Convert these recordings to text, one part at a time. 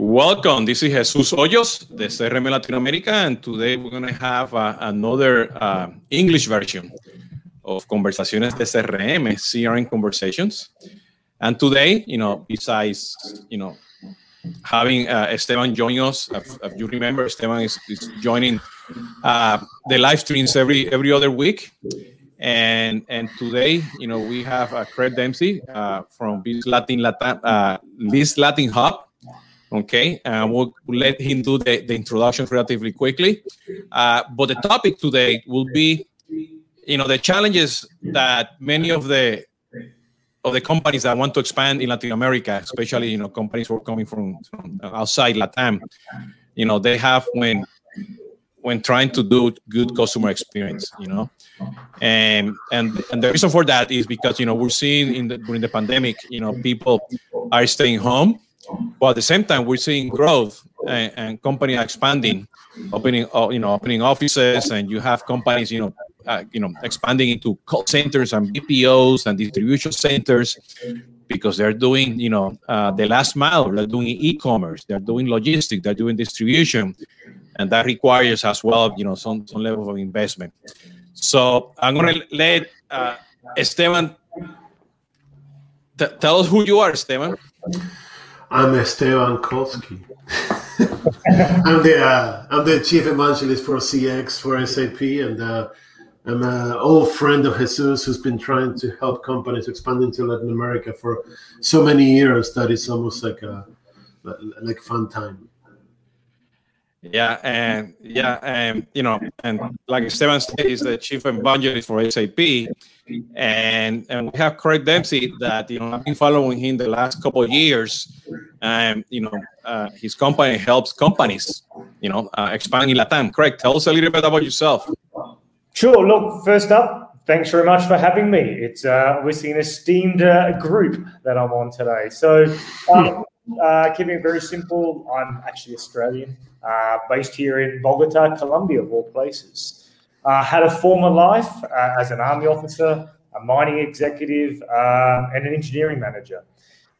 Welcome. This is Jesus Hoyos, the CRM Latin America, and today we're going to have uh, another uh, English version of Conversaciones de CRM, CRM Conversations. And today, you know, besides, you know, having uh, Esteban join us, if, if, you remember, Esteban is, is joining uh, the live streams every every other week. And and today, you know, we have uh, Craig Dempsey uh, from this Latin Latin Biz Latin Hub. Okay, we'll, we'll let him do the, the introduction relatively quickly. Uh, but the topic today will be, you know, the challenges that many of the of the companies that want to expand in Latin America, especially you know companies who are coming from, from outside Latam, you know, they have when when trying to do good customer experience, you know, and and and the reason for that is because you know we're seeing in the, during the pandemic, you know, people are staying home, but at the same time we're seeing growth and, and company expanding, opening uh, you know opening offices, and you have companies you know uh, you know expanding into call centers and BPOs and distribution centers because they're doing you know uh, the last mile, they're doing e-commerce, they're doing logistics, they're doing distribution and that requires as well, you know, some, some level of investment. So I'm going to let uh, Esteban tell us who you are, Esteban. I'm Esteban Kolsky. I'm the uh, I'm the chief evangelist for CX for SAP, and uh, I'm an old friend of Jesus who's been trying to help companies expand into Latin America for so many years that it's almost like a like fun time. Yeah, and yeah, and you know, and like Esteban said, is the chief evangelist for SAP, and and we have Craig Dempsey that you know I've been following him the last couple of years, and you know, uh, his company helps companies, you know, uh, expand in Latam. Craig, tell us a little bit about yourself. Sure. Look, first up, thanks very much for having me. It's uh, obviously an esteemed uh, group that I'm on today. So, um, uh, keeping it very simple, I'm actually Australian uh, based here in Bogota, Colombia, of all places. Uh, had a former life uh, as an army officer, a mining executive, uh, and an engineering manager.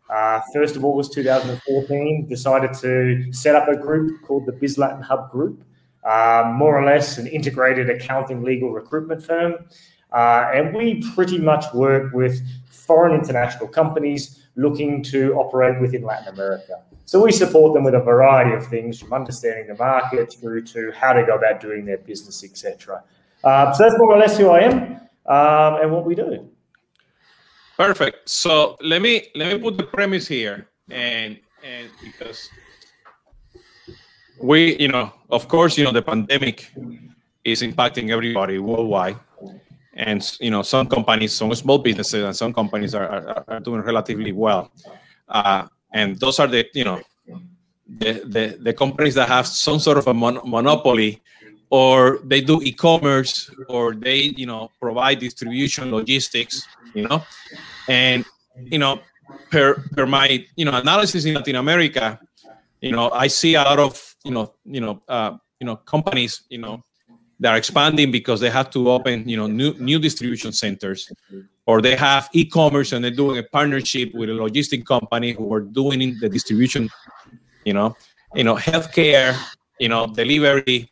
Uh, first of August 2014, decided to set up a group called the Biz Latin Hub Group, uh, more or less an integrated accounting legal recruitment firm. and we pretty much work with foreign international companies looking to operate within Latin America. So we support them with a variety of things, from understanding the market through to how to go about doing their business, etc. Uh, so that's more or less who I am um, and what we do. Perfect. So let me let me put the premise here, and and because we, you know, of course, you know, the pandemic is impacting everybody worldwide, and you know, some companies, some small businesses, and some companies are are, are doing relatively well. Uh, and those are the you know the the, the companies that have some sort of a mon- monopoly or they do e-commerce or they you know provide distribution logistics you know and you know per per my you know analysis in latin america you know i see a lot of you know you know uh, you know companies you know that are expanding because they have to open you know new new distribution centers or they have e-commerce and they're doing a partnership with a logistic company who are doing the distribution you know you know healthcare you know delivery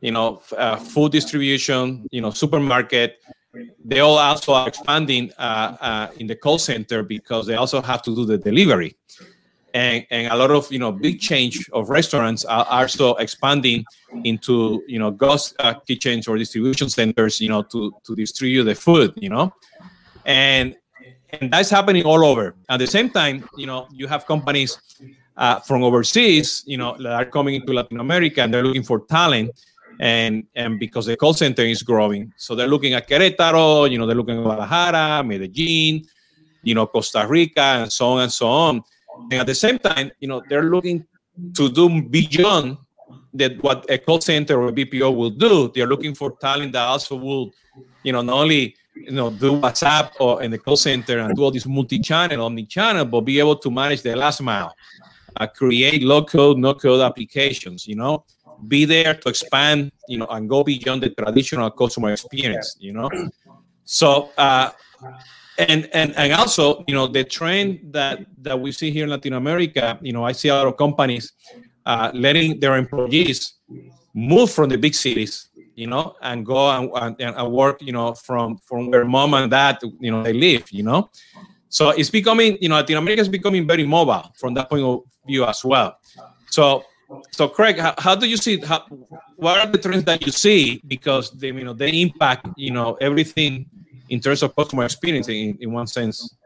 you know uh, food distribution you know supermarket. They all also are expanding uh, uh, in the call center because they also have to do the delivery and, and a lot of you know big change of restaurants are also expanding into you know ghost uh, kitchens or distribution centers you know to to distribute the food you know and and that's happening all over. At the same time, you know, you have companies uh, from overseas, you know, that are coming into Latin America and they're looking for talent, and and because the call center is growing, so they're looking at Querétaro, you know, they're looking at Guadalajara, Medellin, you know, Costa Rica, and so on and so on. And at the same time, you know, they're looking to do beyond that what a call center or a BPO will do. They're looking for talent that also will, you know, not only you know do WhatsApp or in the call center and do all this multi-channel, omni-channel, but be able to manage the last mile, uh, create low-code, no-code applications. You know, be there to expand, you know, and go beyond the traditional customer experience. You know, so uh, and and and also you know the trend that that we see here in latin america you know i see a lot of companies uh, letting their employees move from the big cities you know and go and, and, and work you know from from where mom and dad you know they live you know. So it's becoming you know latin america is becoming very mobile from that point of view as well. So so craig how, how do you see how, what are the trends that you see? Because they you know they impact you know everything in terms of customer experience in, in one sense?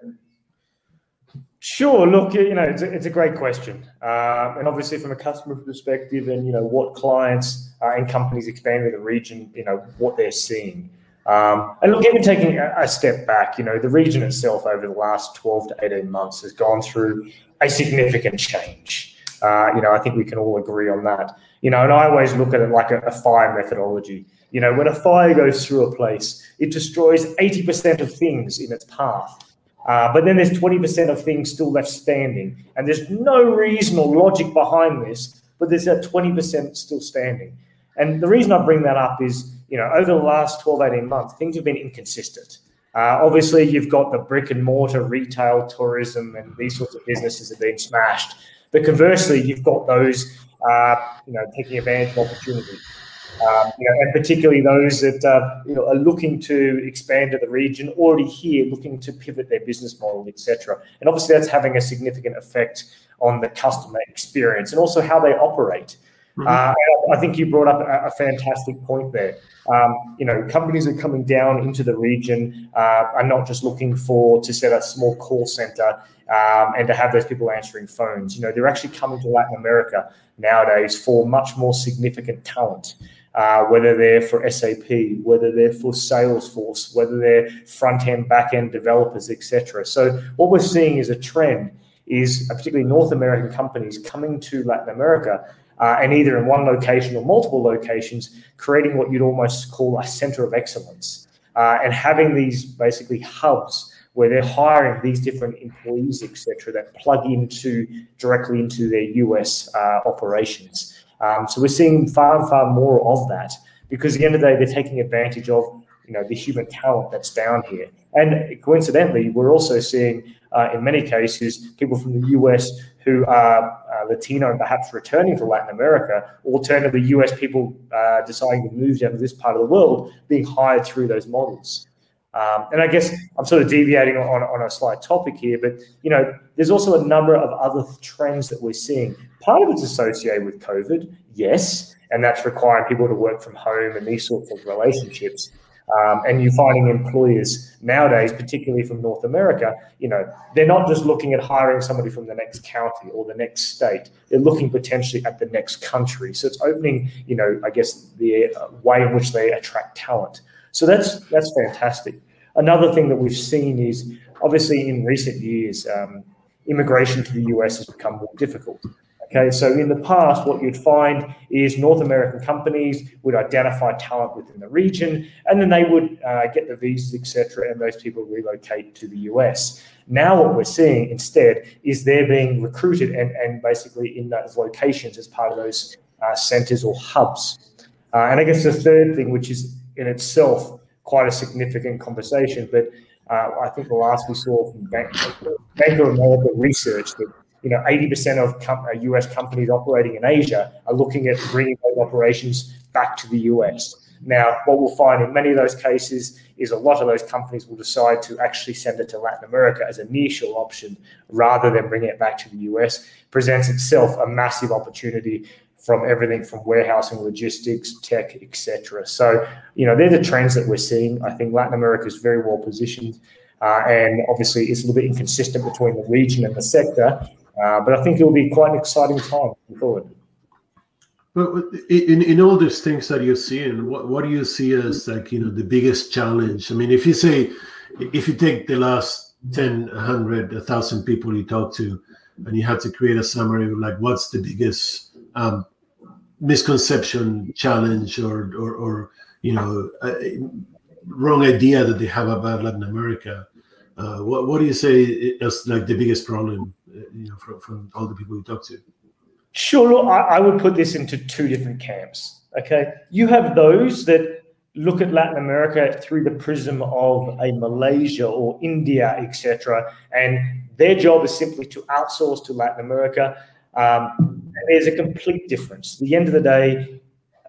Sure. Look, you know, it's a, it's a great question, uh, and obviously from a customer perspective, and you know what clients uh, and companies expanding the region, you know what they're seeing. Um, and look, even taking a, step back, you know, the region itself over the last 12 to 18 months has gone through a significant change. Uh, you know, I think we can all agree on that. You know, and I always look at it like a, a fire methodology. You know, when a fire goes through a place, it destroys 80% of things in its path. Uh, but then there's 20% of things still left standing. And there's no reason or logic behind this, but there's that 20% still standing. And the reason I bring that up is, you know, over the last 12, 18 months, things have been inconsistent. Uh, obviously, you've got the brick and mortar retail, tourism, and these sorts of businesses have been smashed. But conversely, you've got those, uh, you know, taking advantage of opportunity. Um, you know, and particularly those that uh, you know are looking to expand to the region, already here, looking to pivot their business model, etc. And obviously, that's having a significant effect on the customer experience and also how they operate. Mm-hmm. Uh, I think you brought up a, a fantastic point there. Um, you know, companies are coming down into the region uh, are not just looking for to set a small call center um, and to have those people answering phones. You know, they're actually coming to Latin America nowadays for much more significant talent uh, whether they're for SAP, whether they're for Salesforce, whether they're front end, back end developers, etc. So what we're seeing is a trend is uh, particularly North American companies coming to Latin America uh, and either in one location or multiple locations, creating what you'd almost call a center of excellence uh, and having these basically hubs where they're hiring these different employees, etc., that plug into directly into their US uh, operations. Um, so we're seeing far far more of that because at the end of the day, they're taking advantage of you know the human talent that's down here. And coincidentally, we're also seeing uh, in many cases people from the US who are uh, Latino and perhaps returning to Latin America, alternatively US people uh, deciding to move down to this part of the world, being hired through those models. Um, and I guess I'm sort of deviating on, on a slight topic here, but you know, there's also a number of other trends that we're seeing. Part of it's associated with COVID, yes, and that's requiring people to work from home and these sorts of relationships. Um, and you're finding employers nowadays, particularly from North America, you know, they're not just looking at hiring somebody from the next county or the next state. They're looking potentially at the next country. So it's opening, you know, I guess the uh, way in which they attract talent. So that's that's fantastic. Another thing that we've seen is obviously in recent years, um, immigration to the US has become more difficult. Okay, so in the past, what you'd find is North American companies would identify talent within the region, and then they would uh, get the visas, etc., and those people relocate to the US. Now, what we're seeing instead is they're being recruited and, and basically in those locations as part of those uh, centers or hubs. Uh, and I guess the third thing, which is in itself quite a significant conversation. But uh, I think the last we saw from Bank, Bank of America research that you know 80% of com- US uh, companies operating in Asia are looking at bringing those operations back to the US. Now, what we'll find in many of those cases is a lot of those companies will decide to actually send it to Latin America as a nearshore option rather than bringing it back to the US. Presents itself a massive opportunity from everything from warehousing, logistics, tech, etc. So, you know, they're the trends that we're seeing. I think Latin America is very well positioned, uh, and obviously it's a little bit inconsistent between the region and the sector. Uh, but I think it will be quite an exciting time forward. Well, in, in all these things that you're seeing, what, what do you see as like, you know, the biggest challenge? I mean, if you say, if you take the last 10, 100, 1,000 people you talk to, and you have to create a summary of like, what's the biggest um, misconception, challenge, or or, or you know, wrong idea that they have about Latin America. Uh, what what do you say is like the biggest problem? Uh, you know, from, from all the people you talk to. Sure, I, I would put this into two different camps. Okay, you have those that look at Latin America through the prism of a Malaysia or India, etc., and their job is simply to outsource to Latin America. Um, there's a complete difference. At the end of the day,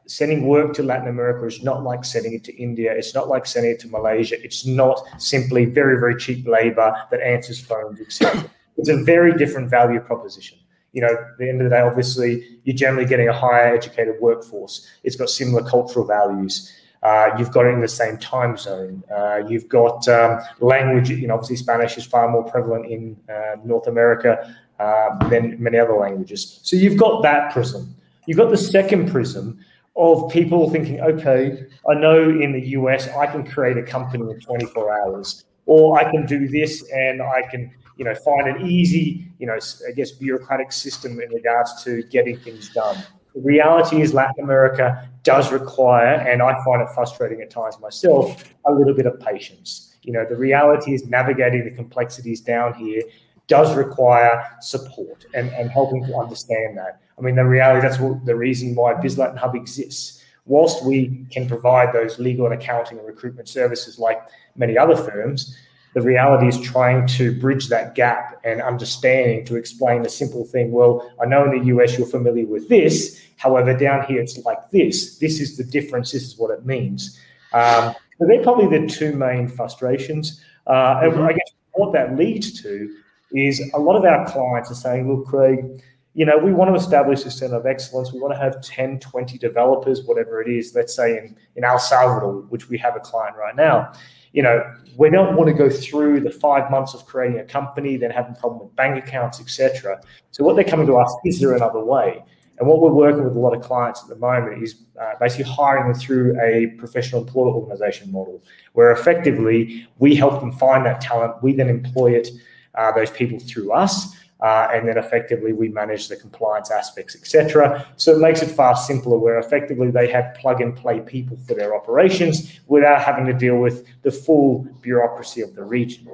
sending work to Latin America is not like sending it to India. It's not like sending it to Malaysia. It's not simply very, very cheap labor that answers phones, etc. It's a very different value proposition. You know, at the end of the day, obviously, you're generally getting a higher educated workforce. It's got similar cultural values. Uh, you've got it in the same time zone. Uh, you've got um, language. You know, obviously, Spanish is far more prevalent in uh, North America uh, than many other languages. So you've got that prism. You've got the second prism, of people thinking, okay, I know in the US I can create a company in 24 hours, or I can do this and I can, you know, find an easy, you know, I guess bureaucratic system in regards to getting things done. The reality is Latin America does require, and I find it frustrating at times myself, a little bit of patience. You know, the reality is navigating the complexities down here does require support and, and helping to understand that. I mean, the reality that's what, the reason why BizLatin Hub exists. Whilst we can provide those legal and accounting and recruitment services like many other firms, the reality is trying to bridge that gap and understanding to explain a simple thing. Well, I know in the US you're familiar with this. However, down here it's like this. This is the difference. This is what it means. Um, so they're probably the two main frustrations. Uh, and mm-hmm. I guess what that leads to is a lot of our clients are saying, look, Craig, you know, we want to establish a center of excellence. We want to have 10, 20 developers, whatever it is, let's say in, in El Salvador, which we have a client right now. You know, we don't want to go through the five months of creating a company, then having problem with bank accounts, etc. So what they're coming to us, is there another way? And what we're working with a lot of clients at the moment is uh, basically hiring them through a professional employer organization model, where effectively we help them find that talent, we then employ it, uh, those people through us, uh, and then effectively we manage the compliance aspects, etc. So it makes it far simpler, where effectively they have plug and play people for their operations without having to deal with the full bureaucracy of the region.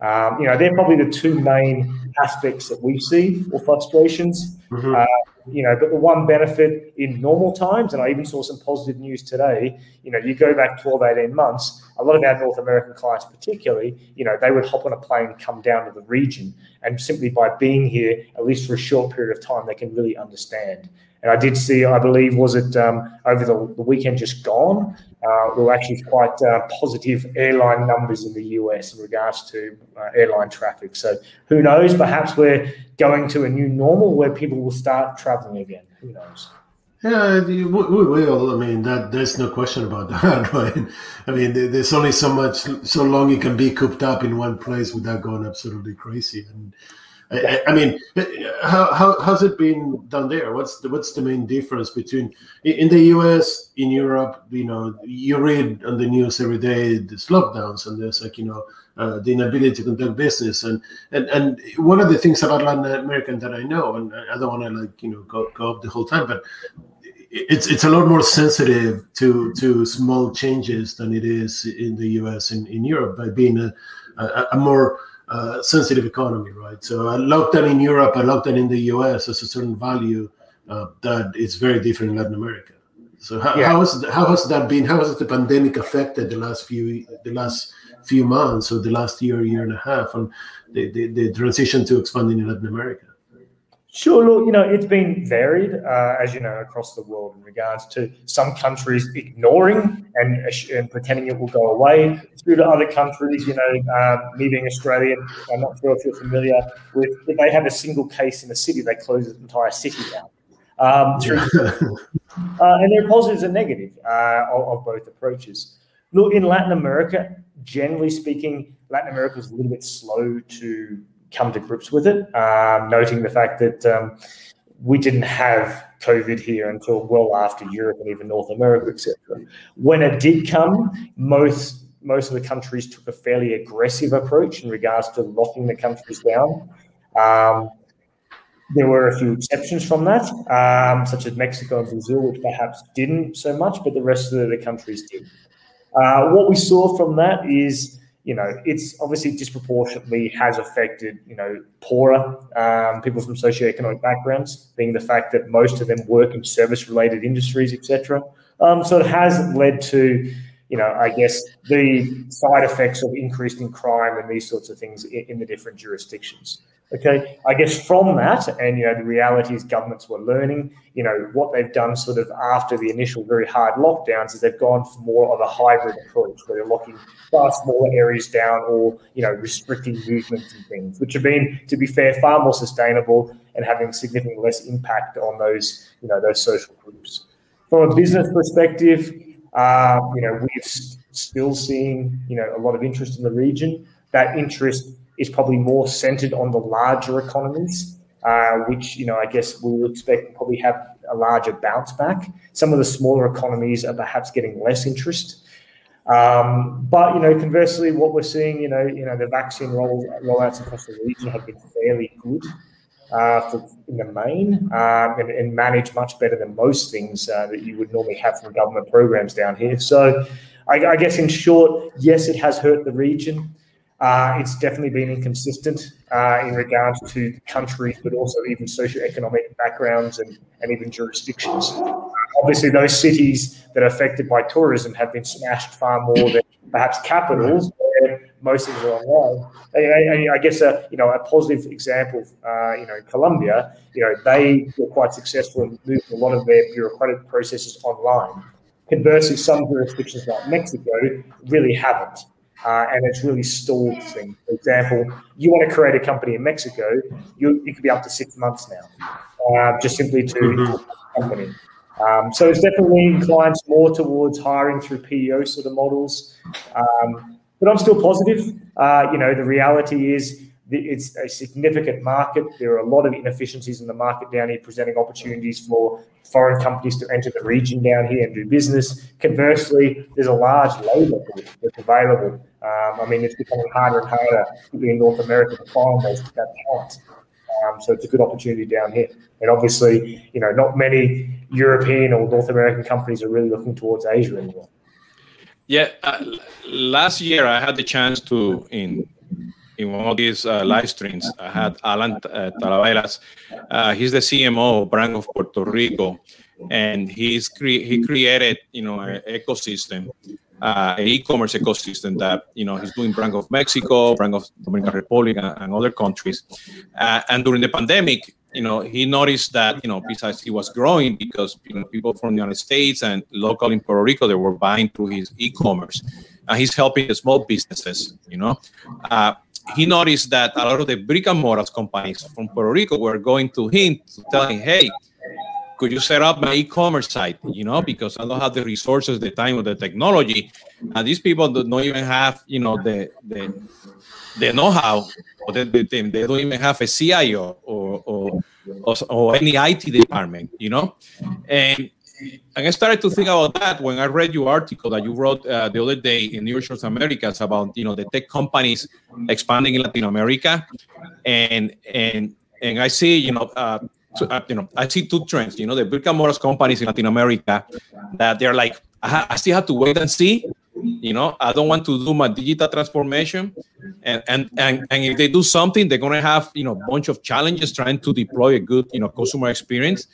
Um, you know, they're probably the two main aspects that we see or frustrations. Mm-hmm. Uh, you know, but the one benefit in normal times, and I even saw some positive news today, you know, you go back 12, 18 months, a lot of our North American clients, particularly, you know, they would hop on a plane, come down to the region, and simply by being here, at least for a short period of time, they can really understand. And I did see, I believe, was it um, over the, the, weekend just gone? Uh, there were actually quite uh, positive airline numbers in the US in regards to uh, airline traffic. So who knows? Perhaps we're going to a new normal where people will start traveling again. Who knows? Yeah, we, will. I mean, that there's no question about that, right? I mean, there's only so much, so long you can be cooped up in one place without going absolutely crazy. And I, I, mean, how, how how's it been done there? What's the what's the main difference between in the U.S. in Europe? You know, you read on the news every day there's lockdowns and there's like you know uh, the inability to conduct business and and and one of the things about Latin American that I know, and I don't want to like you know go, go up the whole time, but it's it's a lot more sensitive to to small changes than it is in the U.S. and in Europe by being a a, a more uh, sensitive economy, right? So a lockdown in Europe, a lockdown in the US has a certain value uh, that is very different in Latin America. So how, yeah. how, has, how has that been? How has the pandemic affected the last few the last few months or the last year, year and a half, and the, the, the transition to expanding in Latin America? Sure. Look, you know, it's been varied, uh, as you know, across the world in regards to some countries ignoring and, and pretending it will go away, through to other countries. You know, um, me being Australian, I'm not sure if you're familiar with. If they have a single case in a city, they close the entire city down. Um, through, uh, and there are positives and negatives uh, of, of both approaches. Look, in Latin America, generally speaking, Latin America is a little bit slow to come to grips with it, um, noting the fact that um, we didn't have COVID here until well after Europe and even North America, etc. When it did come, most most of the countries took a fairly aggressive approach in regards to locking the countries down. Um, there were a few exceptions from that, um, such as Mexico and Brazil, which perhaps didn't so much, but the rest of the countries did. Uh, what we saw from that is you know, it's obviously disproportionately has affected, you know, poorer um, people from socioeconomic backgrounds, being the fact that most of them work in service-related industries, etc. Um, so it has led to you know, I guess the side effects of increased in crime and these sorts of things in, in the different jurisdictions. Okay, I guess from that, and you know, the reality is governments were learning. You know, what they've done sort of after the initial very hard lockdowns is they've gone for more of a hybrid approach where they're locking far smaller areas down or you know restricting movements and things, which have been, to be fair, far more sustainable and having significantly less impact on those you know those social groups. From a business perspective, uh, you know, we've still seeing you know a lot of interest in the region. That interest is probably more centered on the larger economies, uh, which, you know, I guess we will expect probably have a larger bounce back. Some of the smaller economies are perhaps getting less interest. Um, but you know, conversely, what we're seeing, you know, you know, the vaccine roll, rollouts across the region have been fairly good uh, for, in the main, um, and, and managed much better than most things uh, that you would normally have from government programs down here. So, I, I guess in short, yes, it has hurt the region. Uh, it's definitely been inconsistent uh, in regards to countries, but also even socioeconomic backgrounds and, and even jurisdictions. Obviously, those cities that are affected by tourism have been smashed far more than perhaps capitals, where most things are online. And, I guess a you know a positive example, uh, you know, Colombia, you know, they were quite successful in moving a lot of their bureaucratic processes online. Conversely, some jurisdictions like Mexico really haven't uh, and it's really stalled things. For example, you want to create a company in Mexico, you, it could be up to six months now, uh, just simply to mm-hmm. company. Um, so it's definitely inclined more towards hiring through PEO sort of models. Um, but I'm still positive. Uh, you know, the reality is it's a significant market. There are a lot of inefficiencies in the market down here, presenting opportunities for foreign companies to enter the region down here and do business. Conversely, there's a large labour pool that's available. Um, I mean, it's becoming harder and harder, in North America, to find those talent. Um, so it's a good opportunity down here. And obviously, you know, not many European or North American companies are really looking towards Asia anymore. Yeah, uh, last year I had the chance to in in one of these uh, live streams. I had Alan uh. Uh, he's the CMO of Bank of Puerto Rico, and he's cre- he created you know an ecosystem, uh, an e-commerce ecosystem that you know he's doing Bank of Mexico, Bank of Dominican Republic, and, and other countries. Uh, and during the pandemic, you know, he noticed that, you know, besides he was growing because, you know, people from the United States and local in Puerto Rico, they were buying through his e-commerce. And he's helping the small businesses, you know. Uh, he noticed that a lot of the brick and mortar companies from Puerto Rico were going to him to tell him, hey, could you set up my e-commerce site? You know, because I don't have the resources, the time, or the technology. And these people don't even have, you know, the the, the know-how, or they, they, they don't even have a CIO or, or, or, or any IT department, you know. And and I started to think about that when I read your article that you wrote uh, the other day in Nearshore Americas about you know the tech companies expanding in Latin America, and and and I see you know. Uh, uh, you know, I see two trends. You know, the brick and mortar companies in Latin America that they're like, I, I still have to wait and see you know i don't want to do my digital transformation and and and, and if they do something they're going to have you know a bunch of challenges trying to deploy a good you know customer experience.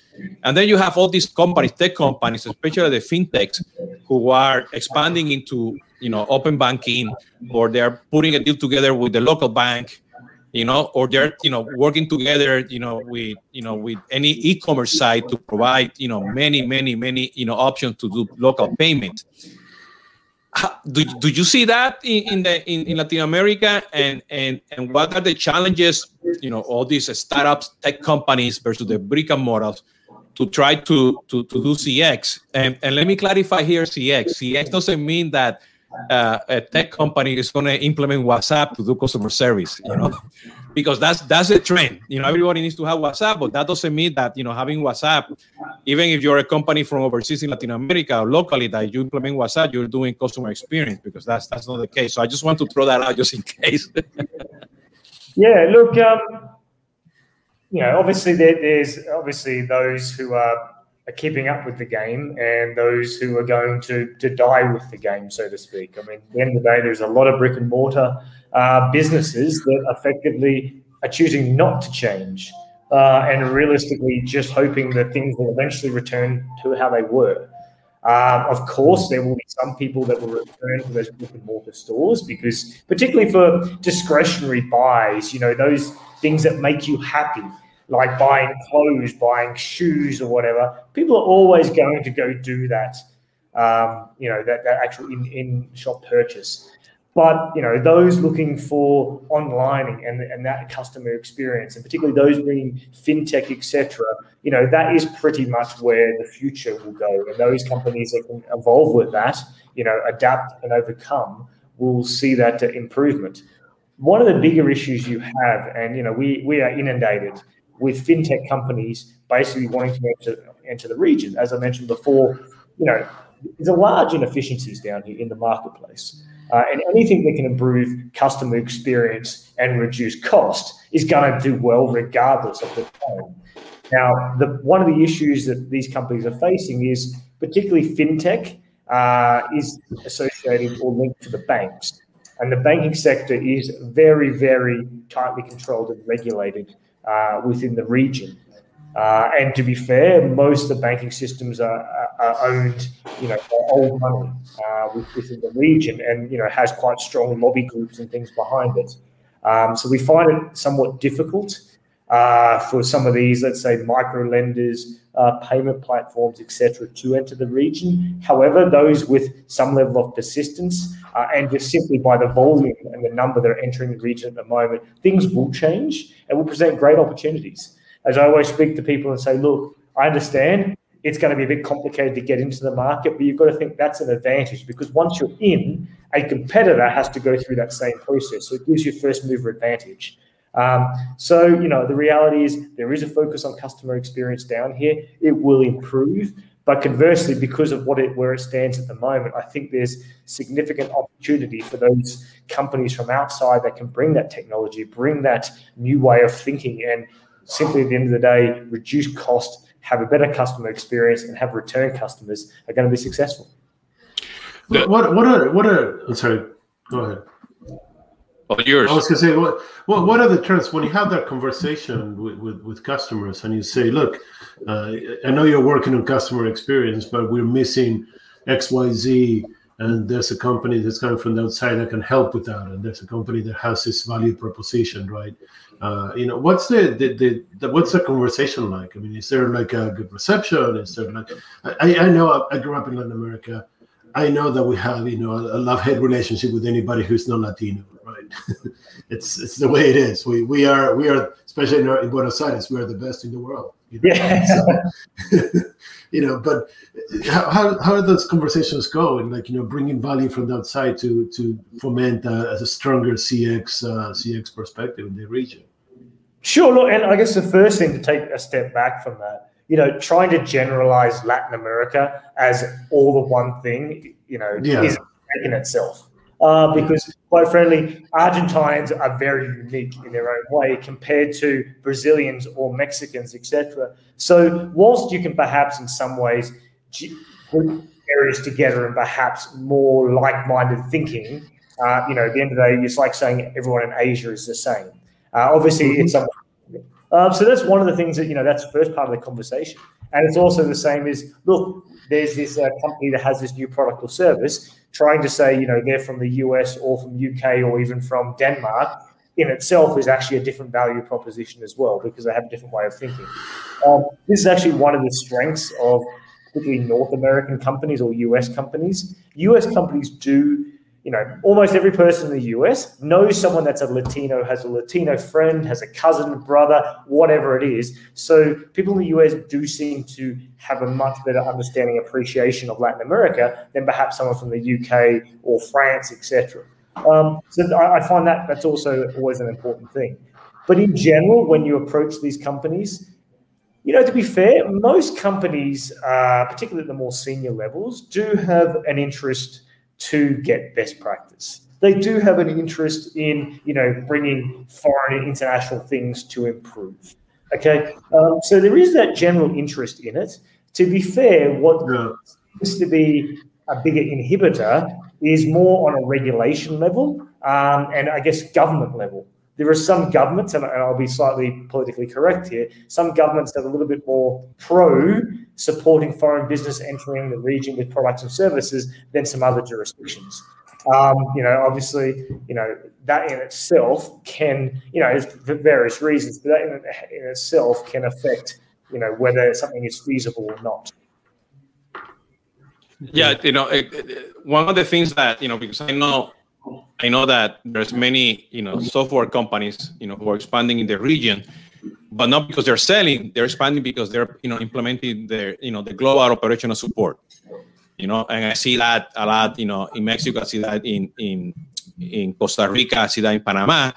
And then you have all these companies tech companies especially the fintechs who are expanding into you know open banking or they're putting a deal together with the local bank you know or they're you know working together you know with you know with any e-commerce site to provide you know many many many you know options to do local payment do, do you see that in, in the in, in Latin America? And and and what are the challenges you know all these startups tech companies versus the brick and mortars to try to to, to do CX and and let me clarify here CX CX doesn't mean that uh, a tech company is going to implement WhatsApp to do customer service you know because that's that's a trend. You know, everybody needs to have WhatsApp, but that doesn't mean that you know having WhatsApp, even if you're a company from overseas in Latin America or locally that you implement WhatsApp, you're doing customer experience because that's that's not the case. So I just want to throw that out just in case. yeah, look, um, you know, obviously there, there's obviously those who are are keeping up with the game and those who are going to to die with the game, so to speak. I mean, at the end of the day, there's a lot of brick and mortar uh, businesses that effectively are choosing not to change uh, and realistically just hoping that things will eventually return to how they were. Um, of course, there will be some people that will return to those brick and mortar stores because, particularly for discretionary buys, you know, those things that make you happy, like buying clothes, buying shoes, or whatever, people are always going to go do that. Um, you know, that, that actual in, in shop purchase. But you know, those looking for online and, and that customer experience, and particularly those bringing fintech, etc., you know, that is pretty much where the future will go. And those companies that can evolve with that, you know, adapt and overcome, will see that improvement. One of the bigger issues you have, and you know, we we are inundated with fintech companies basically wanting to enter, enter the region. As I mentioned before, you know, there's a large inefficiencies down here in the marketplace. Uh, and anything that can improve customer experience and reduce cost is going to do well regardless of the time. Now, the, one of the issues that these companies are facing is particularly fintech uh, is associated or linked to the banks. And the banking sector is very, very tightly controlled and regulated uh, within the region. Uh, and to be fair, most of the banking systems are, are owned, you know, by old money uh, within the region, and you know has quite strong lobby groups and things behind it. Um, so we find it somewhat difficult uh, for some of these, let's say, micro lenders, uh, payment platforms, etc., to enter the region. However, those with some level of persistence uh, and just simply by the volume and the number that are entering the region at the moment, things will change and will present great opportunities as I always speak to people and say, look, I understand it's going to be a bit complicated to get into the market, but you've got to think that's an advantage because once you're in, a competitor has to go through that same process. So it gives you first mover advantage. Um, so, you know, the reality is there is a focus on customer experience down here. It will improve. But conversely, because of what it where it stands at the moment, I think there's significant opportunity for those companies from outside that can bring that technology, bring that new way of thinking, and simply at the end of the day, reduce cost, have a better customer experience, and have return customers are going to be successful. What what are what are I'm sorry, go ahead. Oh, yours. I was going to say, what, what, what are the terms when you have that conversation with, with, with customers and you say, look, uh, I know you're working on customer experience, but we're missing X, Y, Z, and there's a company that's coming from the outside that can help with that, and there's a company that has this value proposition, right? Uh, you know, what's the, the, the, the, what's the conversation like? I mean, is there like a good reception? Is there like I, I know I grew up in Latin America. I know that we have you know a love hate relationship with anybody who's not Latino, right? it's it's the way it is. We we are we are especially in, in Buenos Aires, we are the best in the world. You know? Yeah. So, you know, but how, how, do those conversations go? And like you know, bringing value from the outside to to foment a, a stronger CX uh, CX perspective in the region. Sure. Look, and I guess the first thing to take a step back from that, you know, trying to generalize Latin America as all the one thing, you know, yeah. is in itself. Uh, because quite frankly, Argentines are very unique in their own way compared to Brazilians or Mexicans, etc. So, whilst you can perhaps, in some ways, put areas together and perhaps more like-minded thinking, uh, you know, at the end of the day, it's like saying everyone in Asia is the same. Uh, obviously, mm-hmm. it's um, so that's one of the things that you know that's the first part of the conversation, and it's also the same is look, there's this uh, company that has this new product or service trying to say you know they're from the US or from UK or even from Denmark in itself is actually a different value proposition as well because they have a different way of thinking. Um, this is actually one of the strengths of particularly North American companies or US companies. US companies do you know, almost every person in the US knows someone that's a Latino, has a Latino friend, has a cousin, brother, whatever it is. So people in the US do seem to have a much better understanding, appreciation of Latin America than perhaps someone from the UK or France, etc. Um, so I, I find that that's also always an important thing. But in general, when you approach these companies, you know, to be fair, most companies, uh, particularly at the more senior levels, do have an interest to get best practice. They do have an interest in, you know, bringing foreign and international things to improve. Okay, um, so there is that general interest in it. To be fair, what yeah. seems to be a bigger inhibitor is more on a regulation level um, and I guess government level. There are some governments, and I'll be slightly politically correct here, some governments that are a little bit more pro supporting foreign business entering the region with products and services than some other jurisdictions. Um, you know, obviously, you know, that in itself can, you know, for various reasons, but that in, in itself can affect, you know, whether something is feasible or not. Yeah, you know, it, it, one of the things that, you know, because I know I know that there's many, you know, software companies, you know, who are expanding in the region, but not because they're selling. They're expanding because they're, you know, implementing their, you know, the global operational support. You know, and I see that a lot, you know, in Mexico. I see that in in in Costa Rica. I see that in Panama.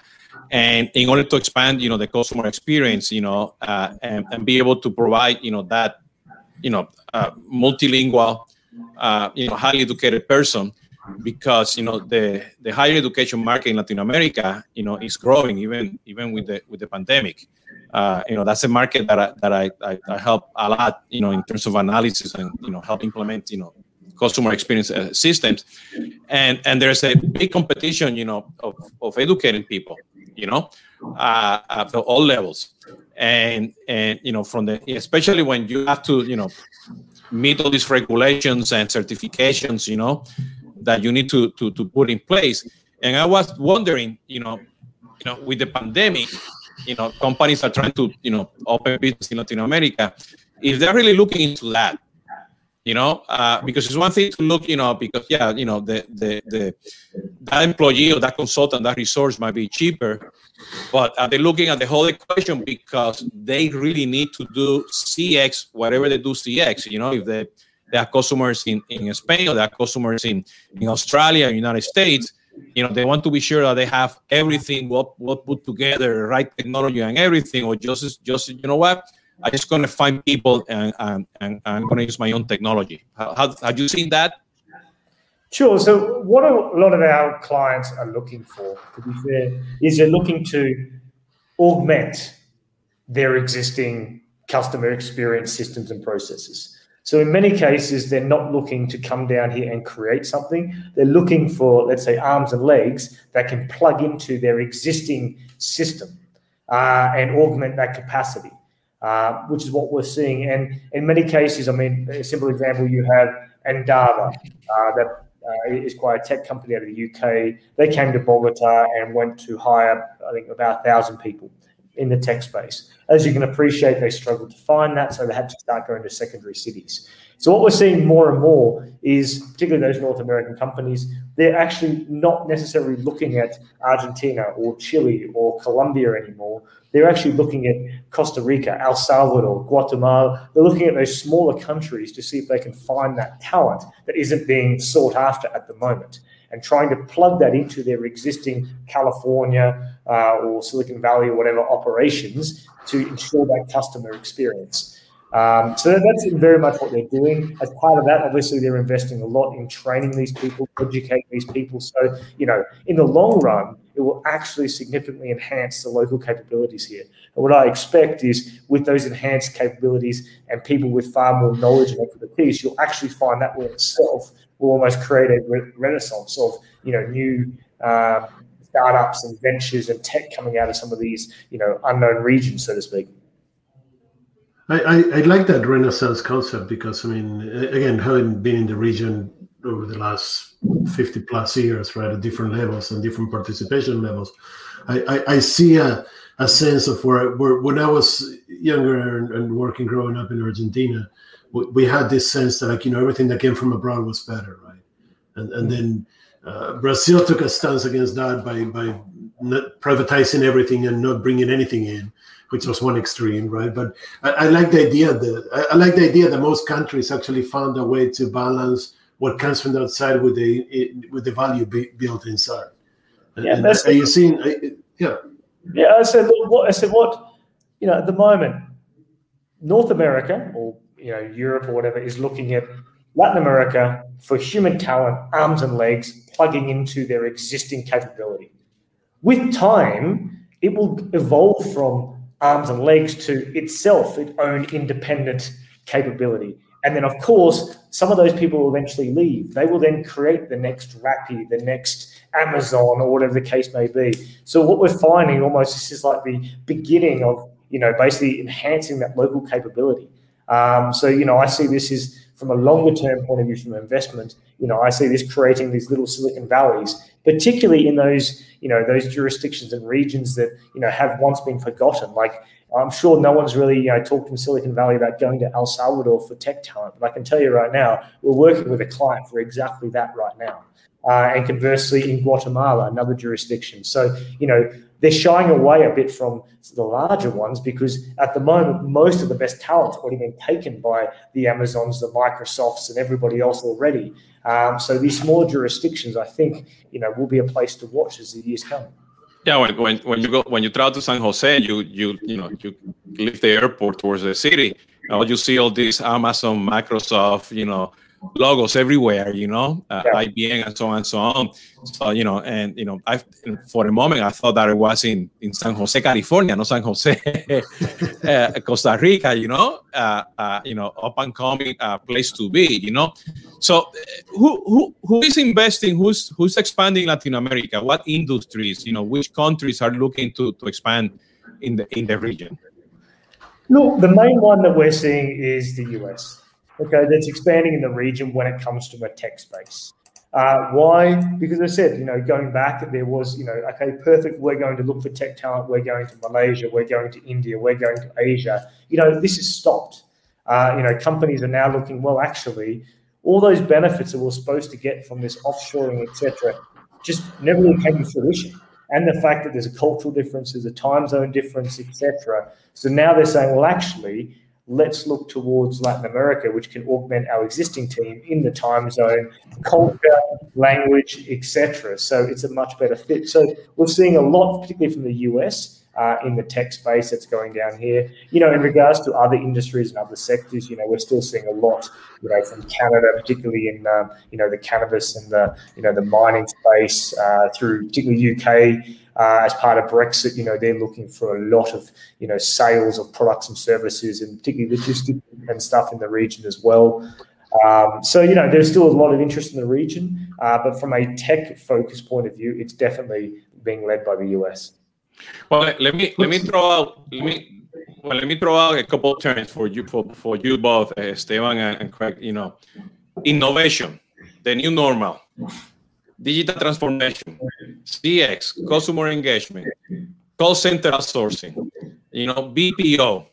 And in order to expand, you know, the customer experience, you know, uh, and, and be able to provide, you know, that, you know, uh, multilingual, uh, you know, highly educated person because you know the the higher education market in Latin America, you know, is growing even even with the with the pandemic. Uh, you know, that's a market that I, that I, I, I, help a lot, you know, in terms of analysis and you know help implement, you know, customer experience uh, systems, and and there's a big competition, you know, of, of educating people, you know, uh, at all levels, and and you know from the especially when you have to you know meet all these regulations and certifications, you know, that you need to, to, to put in place. And I was wondering, you know, you know, with the pandemic, you know, companies are trying to, you know, open business in Latin America. If they're really looking into that, you know, uh, because it's one thing to look, you know, because yeah, you know, the the the that employee or that consultant, that resource might be cheaper, but are they looking at the whole equation because they really need to do CX, whatever they do CX, you know, if they they have customers in, in Spain or they have customers in, in Australia, United States. You know, they want to be sure that they have everything well, well put together, right technology and everything, or just just you know what? I'm just gonna find people and and, and I'm gonna use my own technology. How, have you seen that? Sure. So, what a lot of our clients are looking for, to be fair, is they're looking to augment their existing customer experience systems and processes. So in many cases, they're not looking to come down here and create something. They're looking for, let's say, arms and legs that can plug into their existing system uh, and augment that capacity, uh, which is what we're seeing. And in many cases, I mean, a simple example, you have Endava, uh, that uh, is quite a tech company out of the UK. They came to Bogota and went to hire, I think, about a thousand people in the tech space. As you can appreciate, they struggled to find that, so they had to start going to secondary cities. So what we're seeing more and more is, particularly those North American companies, they're actually not necessarily looking at Argentina or Chile or Colombia anymore. They're actually looking at Costa Rica, El Salvador, Guatemala. They're looking at those smaller countries to see if they can find that talent that isn't being sought after at the moment and trying to plug that into their existing California uh, or Silicon Valley or whatever operations to ensure that customer experience. Um, so that's very much what they're doing. As part of that, obviously, they're investing a lot in training these people, educating these people. So, you know, in the long run, it will actually significantly enhance the local capabilities here. And what I expect is with those enhanced capabilities and people with far more knowledge and expertise, you'll actually find that within itself will almost create a re- renaissance of, you know, new um, startups and ventures and tech coming out of some of these, you know, unknown regions, so to speak. I, I, I, like that renaissance concept because I mean, again, having been in the region over the last 50 plus years, right, at different levels and different participation levels, I, I, I see a, a sense of where, where when I was younger and, and, working growing up in Argentina, we, we, had this sense that like, you know, everything that came from abroad was better, right? And, and then uh, Brazil took a stance against that by by privatizing everything and not bringing anything in, which was one extreme, right? But I, I like the idea that I, I, like the idea that most countries actually found a way to balance what comes from the outside with the with the value be, built inside. Yeah, and, are you seeing? Yeah. Yeah, I said what I said. What you know at the moment, North America or you know Europe or whatever is looking at Latin America for human talent, arms and legs, plugging into their existing capability. With time, it will evolve from arms and legs to itself its own independent capability. And then, of course, some of those people will eventually leave. They will then create the next Rappi, the next Amazon, or whatever the case may be. So what we're finding almost this is like the beginning of you know basically enhancing that local capability. Um, so you know, I see this as from a longer term point of view from investment. You know, I see this creating these little Silicon Valleys, particularly in those you know those jurisdictions and regions that you know have once been forgotten, like I'm sure no one's really you know, talked in Silicon Valley about going to El Salvador for tech talent, but I can tell you right now, we're working with a client for exactly that right now. Uh, and conversely, in Guatemala, another jurisdiction. So, you know, they're shying away a bit from the larger ones because at the moment, most of the best talent's already been taken by the Amazons, the Microsofts, and everybody else already. Um, so these small jurisdictions, I think, you know, will be a place to watch as the years come. Yeah, when, when, when you go when you travel to San Jose, you you you know you leave the airport towards the city. Know, you see all these Amazon, Microsoft, you know, logos everywhere, you know, uh, yeah. IBM and so on and so on. So, you know, and, you know, I for a moment I thought that it was in, in San Jose, California, not San Jose, uh, Costa Rica, you know, uh, uh, you know, up and coming uh, place to be, you know. So uh, who, who, who is investing, who's, who's expanding Latin America? What industries, you know, which countries are looking to, to expand in the, in the region? Look, the main one that we're seeing is the US okay, that's expanding in the region when it comes to a tech space. Uh, why? Because I said, you know, going back, there was, you know, okay, perfect. We're going to look for tech talent. We're going to Malaysia. We're going to India. We're going to Asia. You know, this is stopped. Uh, you know, companies are now looking. Well, actually, all those benefits that we're supposed to get from this offshoring, etc., just never really came to fruition. And the fact that there's a cultural difference, there's a time zone difference, etc. So now they're saying, well, actually, let's look towards Latin America, which can augment our existing team in the time zone, culture, language, etc. So it's a much better fit. So we're seeing a lot, particularly from the US. Uh, in the tech space that's going down here. You know, in regards to other industries and other sectors, you know, we're still seeing a lot, you know, from Canada, particularly in, um, you know, the cannabis and the, you know, the mining space uh, through particularly UK uh, as part of Brexit, you know, they're looking for a lot of, you know, sales of products and services and particularly logistics and stuff in the region as well. Um, so, you know, there's still a lot of interest in the region, uh, but from a tech focus point of view, it's definitely being led by the US. Well, let me let me throw out let me well let me throw out a couple of terms for you for, for you both, uh, Esteban and, and Craig. You know, innovation, the new normal digital transformation, CX, customer engagement, call center outsourcing, you know, BPO.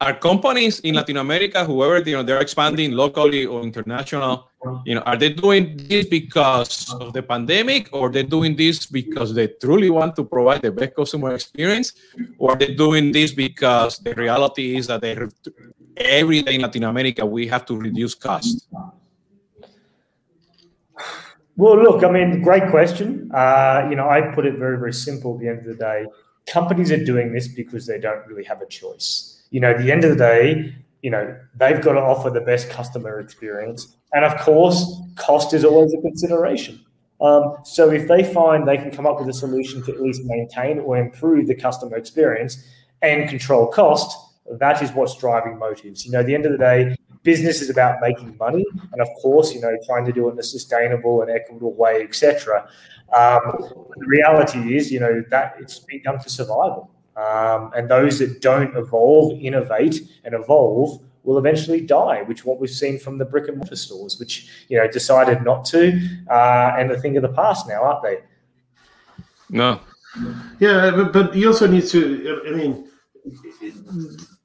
Are companies in Latin America, whoever you know, they're expanding locally or international, you know, are they doing this because of the pandemic, or they're doing this because they truly want to provide the best customer experience, or are they're doing this because the reality is that they every day in Latin America we have to reduce cost. Well, look, I mean, great question. Uh, you know, I put it very, very simple. At the end of the day, companies are doing this because they don't really have a choice. You know, at the end of the day, you know, they've got to offer the best customer experience, and of course, cost is always a consideration. Um, so if they find they can come up with a solution to at least maintain or improve the customer experience and control cost, that is what's driving motives. You know, at the end of the day, business is about making money, and of course, you know, trying to do it in a sustainable and equitable way, etc. Um, the reality is, you know, that it's been done for survival, um, and those that don't evolve, innovate, and evolve will eventually die, which what we've seen from the brick and mortar stores, which you know decided not to, uh, and the thing of the past now, aren't they? No. Yeah, but, but you also need to. I mean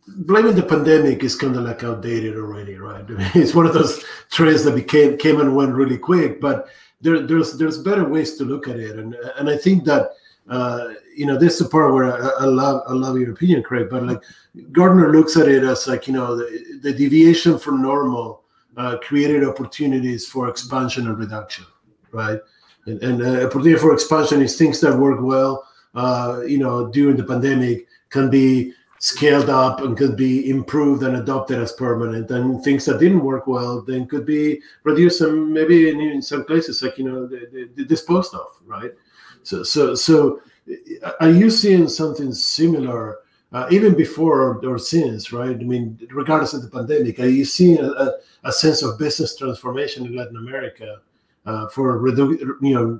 blaming the pandemic is kind of like outdated already, right? I mean, it's one of those trends that became came and went really quick. But there, there's there's better ways to look at it, and and I think that uh, you know this is the part where I, I, love I love your opinion, Craig. But like Gartner looks at it as like you know the, the deviation from normal uh, created opportunities for expansion and reduction, right? And, and uh, opportunity for expansion is things that work well, uh, you know, during the pandemic can be scaled up and could be improved and adopted as permanent and things that didn't work well then could be reduced and maybe in, in some places like you know disposed of right so so so are you seeing something similar uh, even before or, or, since, right? I mean, regardless of the pandemic, are you seeing a, a, a sense of business transformation in Latin America uh, for redu- you know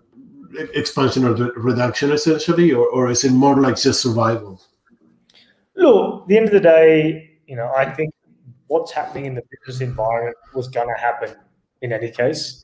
expansion or reduction essentially, or, or is it more like just survival? Look, at the end of the day, you know, I think what's happening in the business environment was going to happen in any case.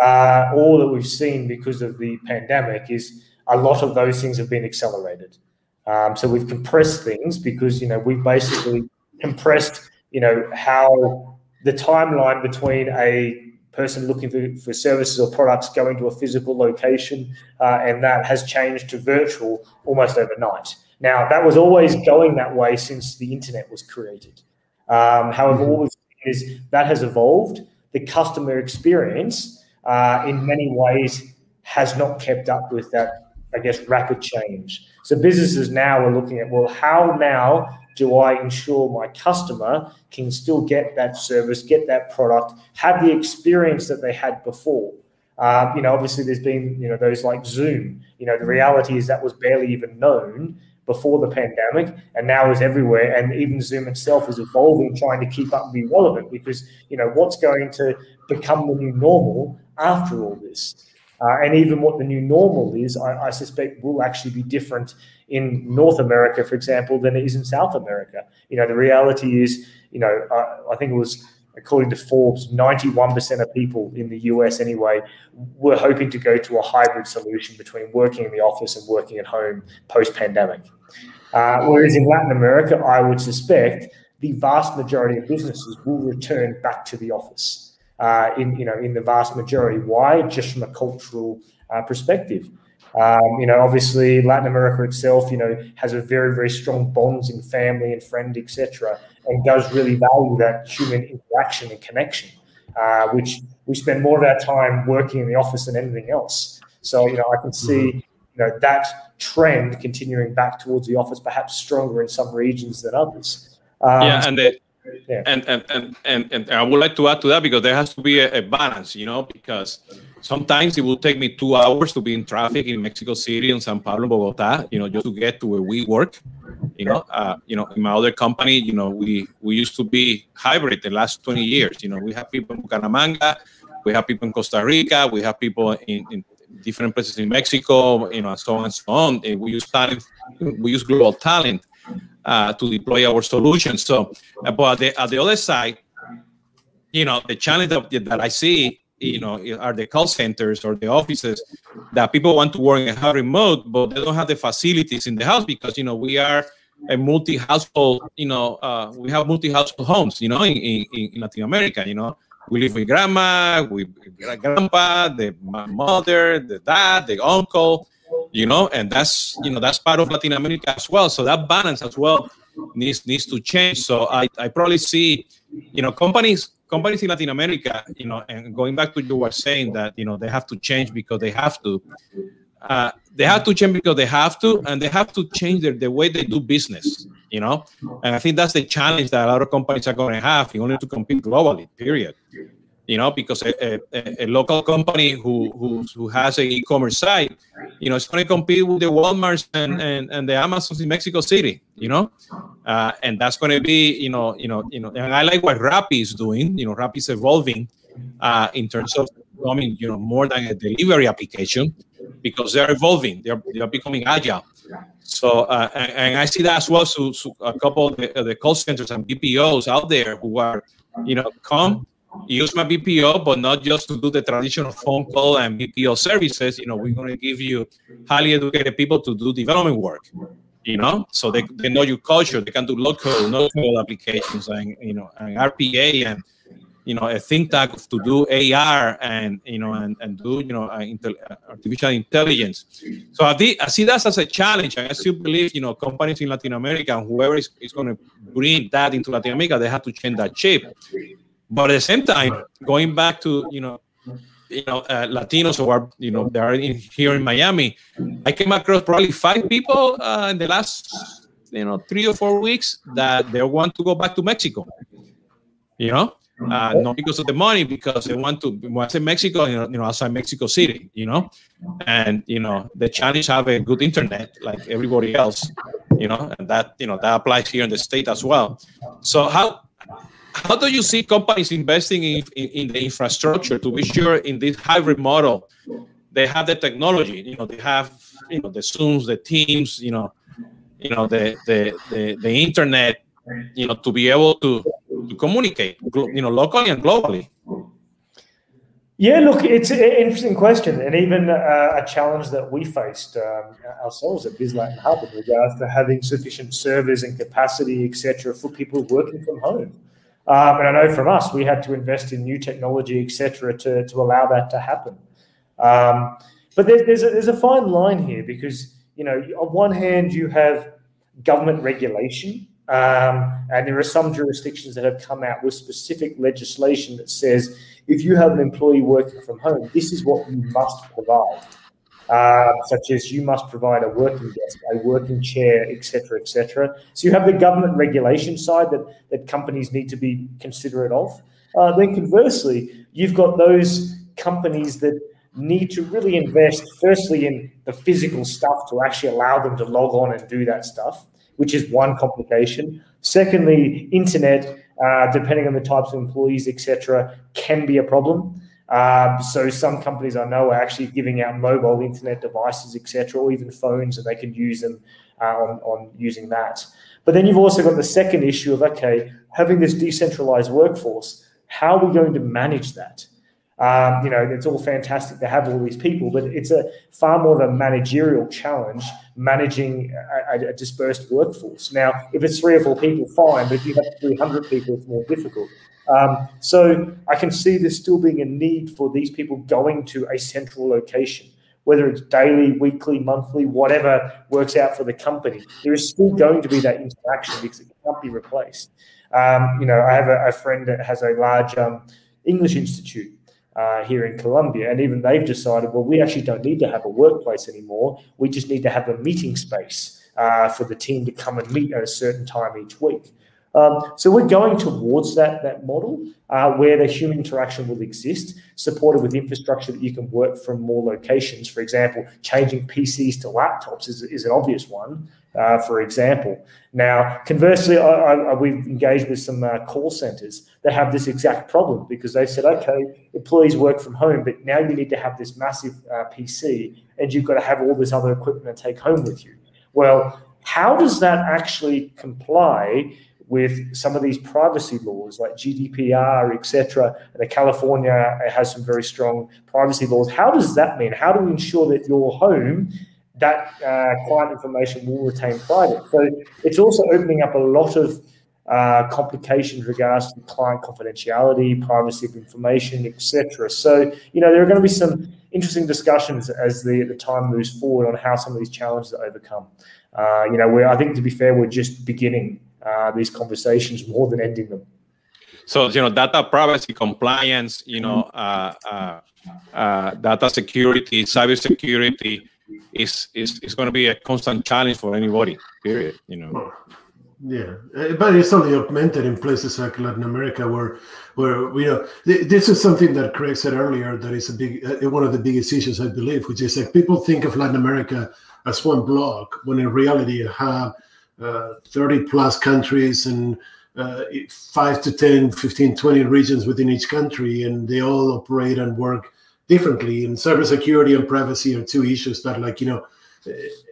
Uh, all that we've seen because of the pandemic is a lot of those things have been accelerated. Um, so we've compressed things because you know we've basically compressed you know how the timeline between a person looking for, for services or products going to a physical location uh, and that has changed to virtual almost overnight. Now that was always going that way since the internet was created. Um, however, what we've seen is that has evolved. The customer experience, uh, in many ways, has not kept up with that I guess, rapid change. So businesses now are looking at, well, how now do I ensure my customer can still get that service, get that product, have the experience that they had before? Uh, you know, obviously there's been, you know, those like Zoom. You know, the reality is that was barely even known before the pandemic and now is everywhere. And even Zoom itself is evolving, trying to keep up and be relevant because, you know, what's going to become the new normal after all this? Uh, and even what the new normal is, I, I, suspect will actually be different in North America, for example, than it is in South America. You know, the reality is, you know, I think it was according to Forbes, 91% of people in the US anyway were hoping to go to a hybrid solution between working in the office and working at home post pandemic. Uh, whereas in Latin America, I would suspect the vast majority of businesses will return back to the office uh, in you know in the vast majority. Why? Just from a cultural uh, perspective. Um, you know, obviously Latin America itself, you know, has a very very strong bonds in family and friend, etc., and does really value that human interaction and connection, uh, which we spend more of our time working in the office than anything else. So you know, I can see mm-hmm. you know that trend continuing back towards the office, perhaps stronger in some regions than others. Um, yeah, and the And, and, and, and, and I would like to add to that because there has to be a, a, balance, you know, because sometimes it will take me two hours to be in traffic in Mexico City and San Pablo, Bogota, you know, just to get to where we work. You know, uh, you know, in my other company, you know, we we used to be hybrid the last 20 years. You know, we have people in Bucaramanga, we have people in Costa Rica, we have people in, in different places in Mexico, you know, and so on and so on. And we use talent, we use global talent uh, to deploy our solution. So, uh, but the, at the other side, you know, the challenge that, that I see, you know, are the call centers or the offices that people want to work in a remote, but they don't have the facilities in the house because, you know, we are a multi-household, you know, uh, we have multi-household homes, you know, in, in, in Latin America, you know, we live with grandma, with grandpa, the mother, the dad, the uncle, you know, and that's you know that's part of Latin America as well. So that balance as well needs needs to change. So I, I probably see, you know, companies companies in Latin America, you know, and going back to you were saying that you know they have to change because they have to. Uh, they have to change because they have to, and they have to change their, the way they do business. You know, and I think that's the challenge that a lot of companies are going to have in order to compete globally. Period you know, because a, a, a local company who, who, who has an e-commerce site, you know, it's going to compete with the Walmarts and, and, and the Amazons in Mexico City, you know, uh, and that's going to be, you know, you know, you know, and I like what Rappi is doing. You know, Rappi is evolving uh, in terms of becoming, you know, more than a delivery application because they're evolving. They're they're becoming agile. So, uh, and, and, I see that as well. So, so a couple of the, the call centers and BPOs out there who are, you know, come use my BPO, but not just to do the traditional phone call and BPO services. You know, we're going to give you highly educated people to do development work. You know, so they, they know your culture. They can do local, code applications and you know, and RPA and you know, a think tank to do AR and you know, and, and do you know, uh, uh, artificial intelligence. So I, I see that as a challenge, and I still believe you know, companies in Latin America and whoever is, is going to bring that into Latin America, they have to change that shape but at the same time, going back to you know, you know, uh, Latinos who are you know they are in, here in Miami, I came across probably five people uh, in the last you know three or four weeks that they want to go back to Mexico. You know, uh, not because of the money, because they want to. When I say Mexico, you know, you know, outside Mexico City, you know, and you know, the Chinese have a good internet like everybody else, you know, and that you know that applies here in the state as well. So how how do you see companies investing in, in, in the infrastructure to be sure in this hybrid model they have the technology, you know, they have you know the Zooms, the Teams, you know, you know the the the, the internet, you know, to be able to to communicate, you know, locally and globally. Yeah, look, it's an interesting question, and even uh, a challenge that we faced um, ourselves at Biz Latin Hub in regards to having sufficient servers and capacity, etc., for people working from home. And I know from us, we had to invest in new technology, etc., to to allow that to happen. Um, but there, there's, a, there's a fine line here because, you know, on one hand, you have government regulation, um, and there are some jurisdictions that have come out with specific legislation that says if you have an employee working from home, this is what you must provide. Uh, such as you must provide a working desk, a working chair, etc., etc. So you have the government regulation side that, that companies need to be considerate of. Uh, then conversely, you've got those companies that need to really invest firstly in the physical stuff to actually allow them to log on and do that stuff, which is one complication. Secondly, internet, uh, depending on the types of employees, etc., can be a problem. Um, so some companies I know are actually giving out mobile internet devices, etc., or even phones, and they can use them uh, on, on using that. But then you've also got the second issue of okay, having this decentralized workforce. How are we going to manage that? Um, you know, it's all fantastic to have all these people, but it's a far more of a managerial challenge managing a, a, dispersed workforce. Now, if it's three or four people, fine, but if you have 300 people, it's more difficult. Um, so I can see there still being a need for these people going to a central location, whether it's daily, weekly, monthly, whatever works out for the company. There is still going to be that interaction because it can't be replaced. Um, you know, I have a, a, friend that has a large um, English institute uh, here in Colombia. And even they've decided, well, we actually don't need to have a workplace anymore. We just need to have a meeting space uh, for the team to come and meet at a certain time each week. Um, so we're going towards that that model uh, where the human interaction will exist, supported with infrastructure that you can work from more locations. For example, changing PCs to laptops is, is an obvious one uh, for example. Now, conversely, I, I, we've engaged with some uh, call centers that have this exact problem because they said, okay, employees work from home, but now you need to have this massive uh, PC and you've got to have all this other equipment to take home with you. Well, how does that actually comply with some of these privacy laws like GDPR, etc. And California has some very strong privacy laws. How does that mean? How do we ensure that your home that uh, client information will retain private. So it's also opening up a lot of uh, complications regards to client confidentiality, privacy of information, etc. So you know there are going to be some interesting discussions as the the time moves forward on how some of these challenges are overcome. Uh, you know, we I think to be fair, we're just beginning uh, these conversations more than ending them. So you know, data privacy, compliance, you know, uh, uh, uh, data security, cyber security is is is going to be a constant challenge for anybody. Period. You know. Yeah, uh, but it's only augmented in places like Latin America, where, where you know, this is something that Craig said earlier. That is a big, uh, one of the biggest issues, I believe, which is like people think of Latin America as one block, when in reality you have 30 plus countries and uh, 5 to 10, 15, 20 regions within each country, and they all operate and work differently. And cybersecurity and privacy are two issues that, like, you know,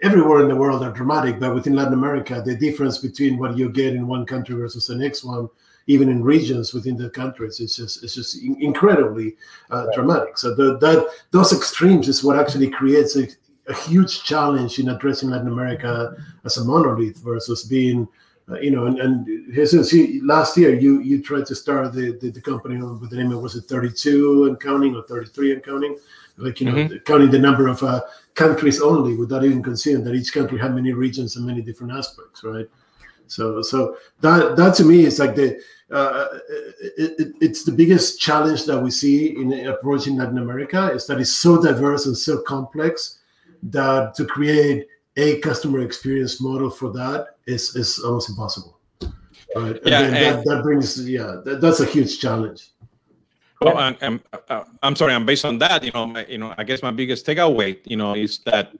everywhere in the world are dramatic, but within Latin America, the difference between what you get in one country versus the next one, even in regions within the countries, it's just it's just incredibly uh, right. dramatic. So the, that those extremes is what actually creates a, huge challenge in addressing Latin America as a monolith versus being uh, you know, and, and Jesus, last year you you tried to start the, the, the, company with the name of was it 32 and counting or 33 and counting, like you know, mm-hmm. counting the number of uh, countries only without even considering that each country had many regions and many different aspects, right? So so that that to me is like the uh, it, it, it's the biggest challenge that we see in approaching Latin America is that it's so diverse and so complex that to create a customer experience model for that is is almost impossible. Right? Yeah, and that, that brings yeah, that, that's a huge challenge. Well, I'm, I'm, uh, I'm sorry. I'm based on that. You know, my, you know, I guess my biggest takeaway, you know, is that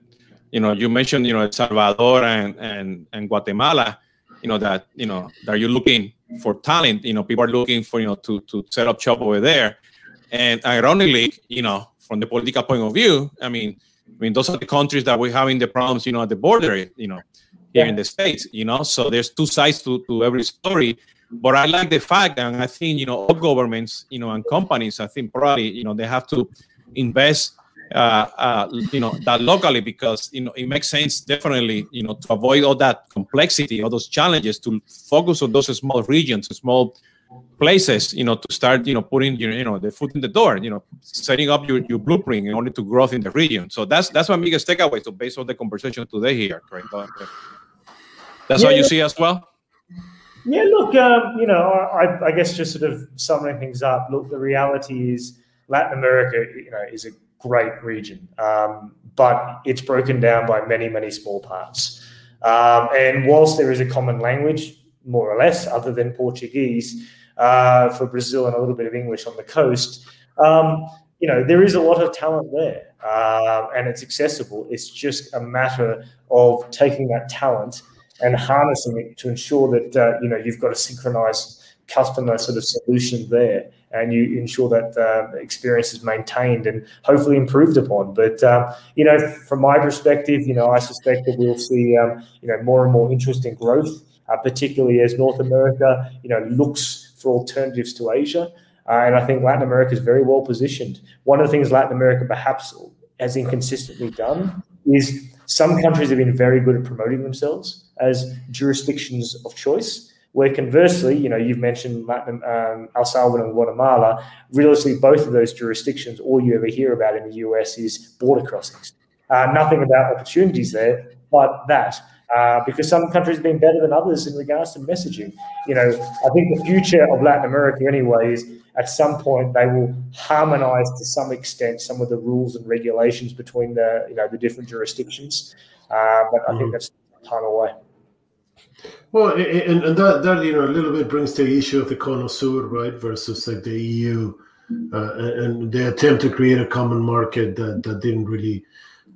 you know, you mentioned, you know, El Salvador and, and, and Guatemala, you know, that, you know, that you're looking for talent, you know, people are looking for, you know, to, to set up shop over there. And ironically, you know, from the political point of view, I mean, I mean, those are the countries that we're having the problems, you know, at the border, you know, here yeah. in the States, you know, so there's two sides to, to every story. But I like the fact, and I think, you know, all governments, you know, and companies, I think probably, you know, they have to invest uh, uh, you know that locally because you know it makes sense definitely you know to avoid all that complexity all those challenges to focus on those small regions small places you know to start you know putting your you know the foot in the door you know setting up your, your blueprint in order to growth in the region. So that's that's my biggest takeaway so based on the conversation today here correct? That's yeah, what you see as well? Yeah look um, you know I, I guess just sort of summing things up look the reality is latin america you know is a great region, um, but it's broken down by many, many small parts. Um, and whilst there is a common language, more or less, other than Portuguese uh, for Brazil and a little bit of English on the coast, um, you know, there is a lot of talent there uh, and it's accessible. It's just a matter of taking that talent and harnessing it to ensure that, uh, you know, you've got a synchronized customer sort of solution there and you ensure that uh, experience is maintained and hopefully improved upon. But um, you know, from my perspective, you know, I suspect that we'll see um, you know more and more interest in growth, uh, particularly as North America you know looks for alternatives to Asia. Uh, and I think Latin America is very well positioned. One of the things Latin America perhaps has inconsistently done is some countries have been very good at promoting themselves as jurisdictions of choice where conversely, you know, you've mentioned Latin, um, El Salvador and Guatemala. Realistically, both of those jurisdictions, all you ever hear about in the US is border crossings. Uh, nothing about opportunities there, but that. Uh, because some countries have been better than others in regards to messaging. You know, I think the future of Latin America, anyway, is at some point they will harmonize to some extent some of the rules and regulations between the you know the different jurisdictions. Uh, but I think mm-hmm. that's time away. Well, and, and that, that, you know, a little bit brings to the issue of the Cono Sur, right, versus like the EU uh, and the attempt to create a common market that, that didn't really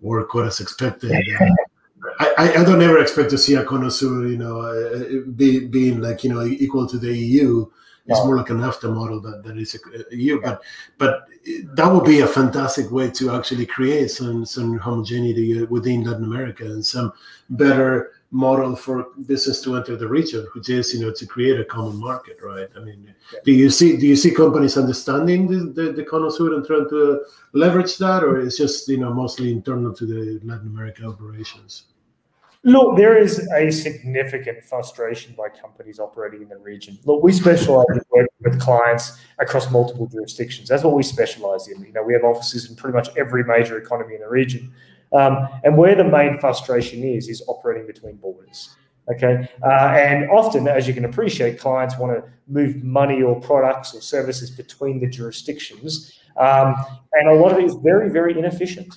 work quite as expected. I, I, don't ever expect to see a Cono Sur, you know, uh, be, being like, you know, equal to the EU. It's more like an NAFTA model that, that is a, EU, but but that would be a fantastic way to actually create some some homogeneity within Latin America and some better model for business to enter the region, which is you know to create a common market, right? I mean, yeah. do you see do you see companies understanding the the, the Cono Sur and trying to leverage that, or it's just you know mostly internal to the Latin America operations? Look, there is a significant frustration by companies operating in the region. Look, we specialize in working with clients across multiple jurisdictions. That's what we specialize in. You know, we have offices in pretty much every major economy in the region. Um, and where the main frustration is, is operating between borders. Okay. Uh, and often, as you can appreciate, clients want to move money or products or services between the jurisdictions. Um, and a lot of it is very, very inefficient.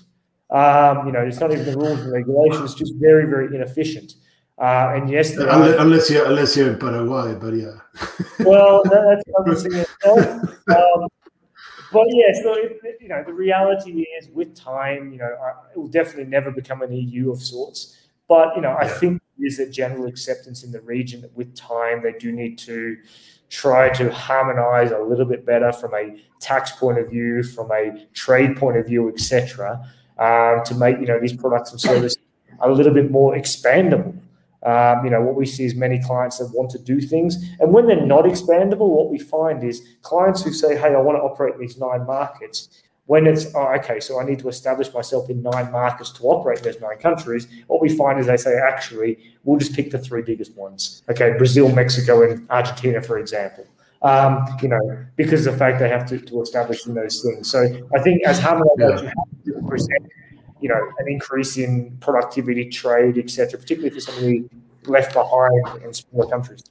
Um, you know, it's not even the rules and regulations, just very, very inefficient. Uh, and yes, unless, unless, you're unless you're in Paraguay, but yeah. well, that's another thing. Um, but yeah, so it, you know, the reality is with time, you know, it will definitely never become an EU of sorts. But you know, I think there is a general acceptance in the region that with time they do need to try to harmonize a little bit better from a tax point of view, from a trade point of view, etc., um, to make you know these products and services a little bit more expandable. Um, you know, what we see is many clients that want to do things. And when they're not expandable, what we find is clients who say, hey, I want to operate in these nine markets. When it's, oh, okay, so I need to establish myself in nine markets to operate in those nine countries, what we find is they say, actually, we'll just pick the three biggest ones. Okay, Brazil, Mexico, and Argentina, for example. Um, you know, because of the fact they have to, to establish in those things. So I think as Harmon, yeah. you have to present you know, an increase in productivity, trade, etc., particularly for some of the left behind in smaller countries.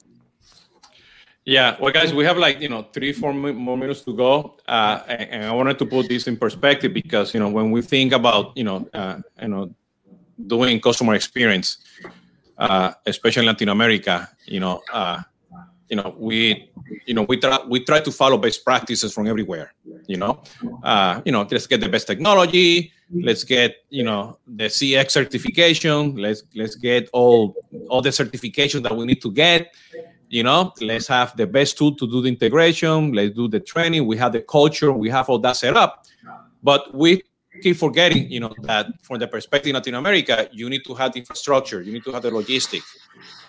Yeah, well, guys, we have like you know three, four more minutes to go, uh, and I wanted to put this in perspective because you know when we think about you know uh, you know doing customer experience, uh, especially in Latin America, you know, uh, you know we you know we try we try to follow best practices from everywhere, You know, uh, you know, let's get the best technology. Let's get you know the CX certification. Let's let's get all all the certification that we need to get. You know, let's have the best tool to do the integration. Let's do the training. We have the culture. We have all that set up. But we keep forgetting, you know, that from the perspective in Latin America, you need to have the infrastructure, you need to have the logistics,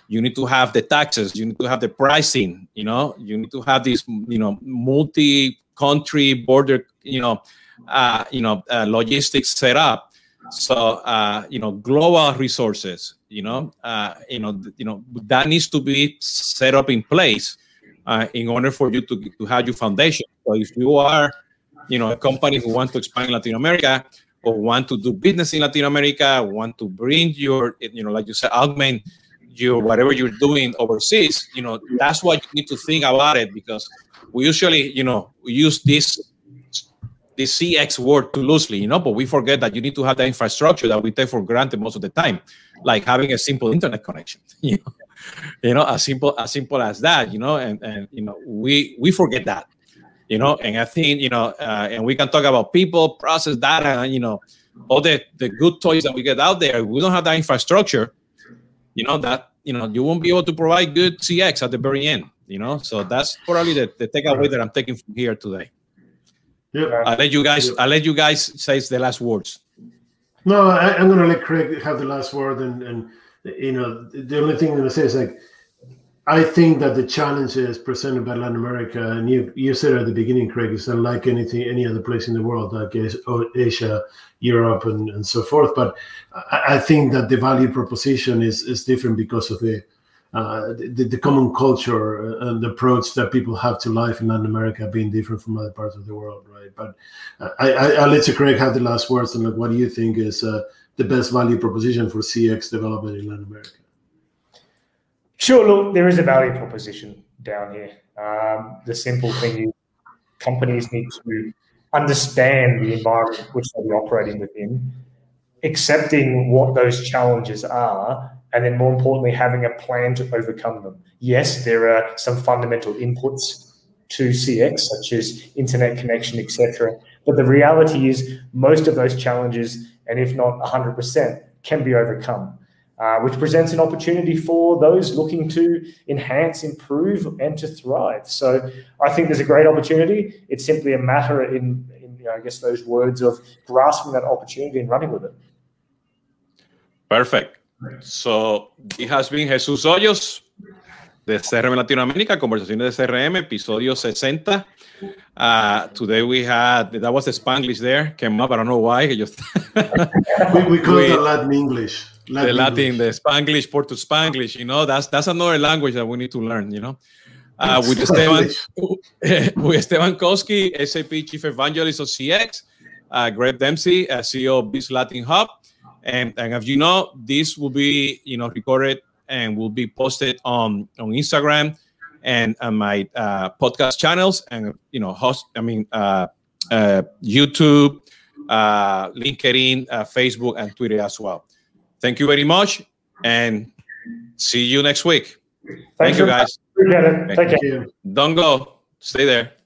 you need to have the taxes, you need to have the pricing, you know, you need to have this, you know, multi-country border, you know, uh, you know, uh, logistics set up. So, uh, you know, global resources, you know, uh, you know, you know, that needs to be set up in place uh, in order for you to, to have your foundation. So if you are you know, a company who want to expand in Latin America or want to do business in Latin America, want to bring your, you know, like you said, augment your whatever you're doing overseas, you know, that's what you need to think about it because we usually, you know, use this this CX word too loosely, you know, but we forget that you need to have the infrastructure that we take for granted most of the time, like having a simple internet connection, you know, you know, as simple as simple as that, you know, and and you know, we we forget that you know and i think you know uh, and we can talk about people process data and you know all the the good toys that we get out there we don't have that infrastructure you know that you know you won't be able to provide good cx at the very end you know? So that's probably the, the takeaway that i'm taking from here today. Yeah i'll let you guys i'll let you guys say the last words. No I, am gonna let craig have the last word and and you know the only thing i'm gonna say is like I think that the challenges presented by Latin America, and you you said at the beginning, Craig, is unlike anything any other place in the world, like Asia, Europe, and, and so forth. But I, think that the value proposition is is different because of the, uh, the the common culture and the approach that people have to life in Latin America being different from other parts of the world, right? But I, I will let you, Craig, have the last words and like, what do you think is uh, the best value proposition for CX development in Latin America? Sure, look, there is a value proposition down here. Um, the simple thing is companies need to understand the environment which they're operating within, accepting what those challenges are, and then more importantly, having a plan to overcome them. Yes, there are some fundamental inputs to CX, such as internet connection, etc. But the reality is, most of those challenges, and if not 100%, can be overcome uh, which presents an opportunity for those looking to enhance, improve, and to thrive. So I think there's a great opportunity. It's simply a matter in, in you know, I guess, those words of grasping that opportunity and running with it. Perfect. So it has been Jesus Hoyos de CRM Latinoamérica, Conversaciones de CRM, episodio 60. Uh, today we had, that was the Spanglish there, came up, I don't know why. Just we, we call it Latin English. Latin the Latin, English. the Spanglish, Porto Spanglish, you know, that's that's another language that we need to learn, you know. Uh, with Esteban, with Esteban Kolsky, SAP Chief Evangelist of CX, uh, Craig Dempsey, uh, CEO of Biz Latin Hub, and, and as you know, this will be you know recorded and will be posted on on Instagram and on my uh, podcast channels and you know host. I mean uh, uh, YouTube, uh, LinkedIn, uh, Facebook, and Twitter as well. Thank you very much, and see you next week. Thank you, guys. Appreciate it. Take care. Don't go. Stay there.